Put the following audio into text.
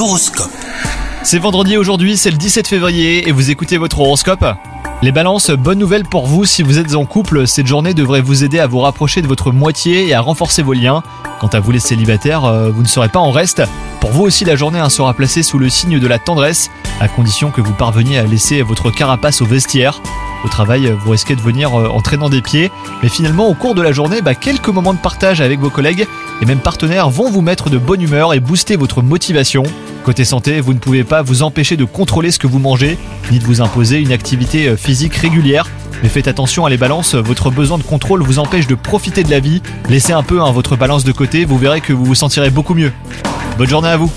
L'horoscope. C'est vendredi aujourd'hui, c'est le 17 février et vous écoutez votre horoscope Les balances, bonne nouvelle pour vous si vous êtes en couple, cette journée devrait vous aider à vous rapprocher de votre moitié et à renforcer vos liens. Quant à vous les célibataires, euh, vous ne serez pas en reste. Pour vous aussi la journée hein, sera placée sous le signe de la tendresse, à condition que vous parveniez à laisser votre carapace au vestiaire. Au travail, vous risquez de venir euh, en traînant des pieds, mais finalement au cours de la journée, bah, quelques moments de partage avec vos collègues et même partenaires vont vous mettre de bonne humeur et booster votre motivation. Côté santé, vous ne pouvez pas vous empêcher de contrôler ce que vous mangez, ni de vous imposer une activité euh, physique régulière. Mais faites attention à les balances, votre besoin de contrôle vous empêche de profiter de la vie. Laissez un peu hein, votre balance de côté, vous verrez que vous vous sentirez beaucoup mieux. Bonne journée à vous